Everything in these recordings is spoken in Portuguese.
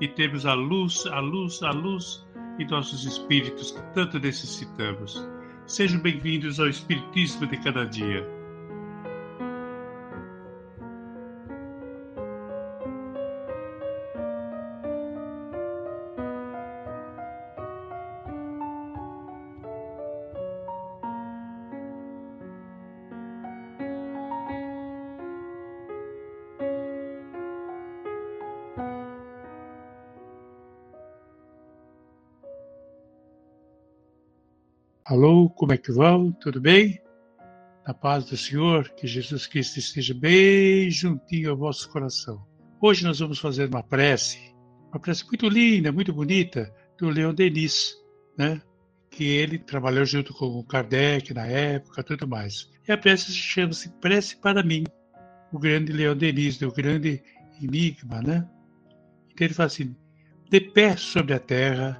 e termos a luz, a luz, a luz em nossos espíritos que tanto necessitamos. Sejam bem-vindos ao Espiritismo de cada dia. Alô, como é que vão? Tudo bem? Na paz do Senhor, que Jesus Cristo esteja bem juntinho ao vosso coração. Hoje nós vamos fazer uma prece, uma prece muito linda, muito bonita, do Leon Denis, né? Que ele trabalhou junto com o Kardec na época, tudo mais. E a prece chama-se Prece para mim, o grande Leon Denis, o grande enigma, né? Então ele fala assim: de pé sobre a terra,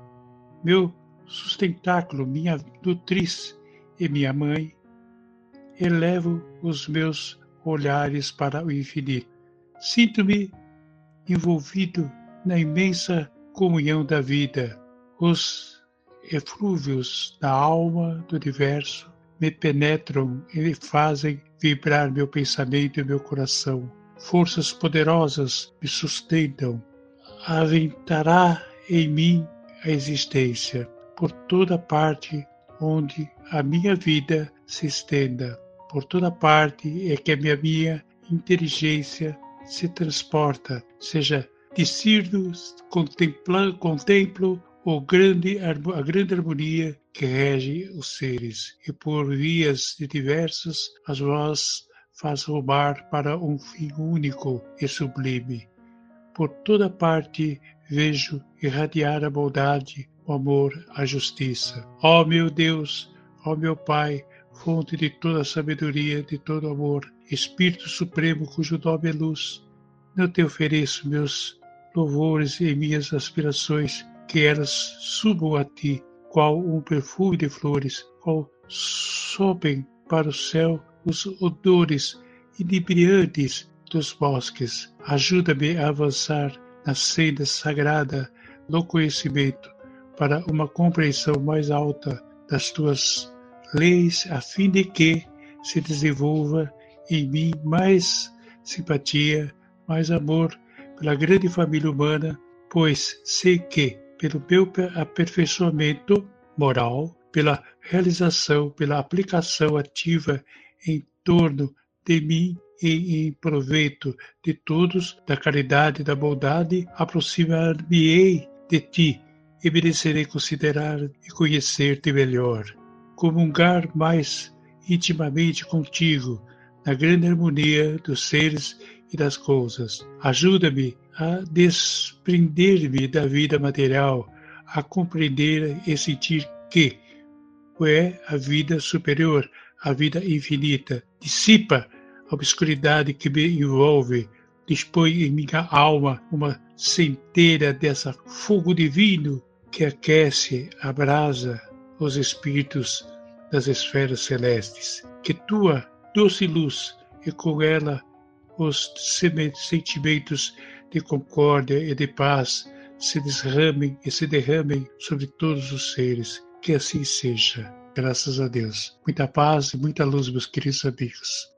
meu sustentáculo, minha nutriz e minha mãe, elevo os meus olhares para o infinito. Sinto-me envolvido na imensa comunhão da vida. Os eflúvios da alma do universo me penetram e fazem vibrar meu pensamento e meu coração. Forças poderosas me sustentam. Aventará em mim a existência por toda parte onde a minha vida se estenda, por toda parte é que a minha, minha inteligência se transporta, seja discerno, contemplo, contemplo o grande, a grande harmonia que rege os seres, e por vias diversas as vós faz rumar para um fim único e sublime. Por toda parte vejo irradiar a bondade, o amor, a justiça. Ó meu Deus, ó meu Pai, fonte de toda sabedoria, de todo amor, Espírito Supremo cujo nome é luz, eu te ofereço meus louvores e minhas aspirações, que elas subam a ti, qual um perfume de flores, qual sobem para o céu os odores inebriantes dos bosques. Ajuda-me a avançar na senda sagrada do conhecimento, para uma compreensão mais alta das tuas leis, a fim de que se desenvolva em mim mais simpatia, mais amor pela grande família humana, pois sei que, pelo meu aperfeiçoamento moral, pela realização, pela aplicação ativa em torno de mim e em proveito de todos, da caridade e da bondade, aproximar-me-ei de ti, e merecerei considerar e conhecer-te melhor, comungar mais intimamente contigo na grande harmonia dos seres e das coisas. Ajuda-me a desprender-me da vida material, a compreender e sentir que é a vida superior, a vida infinita. Dissipa a obscuridade que me envolve, dispõe em minha alma uma centelha dessa fogo divino que aquece, abrasa os espíritos das esferas celestes. Que tua doce luz e com ela os sentimentos de concórdia e de paz se derramem e se derramem sobre todos os seres. Que assim seja. Graças a Deus. Muita paz e muita luz, meus queridos amigos.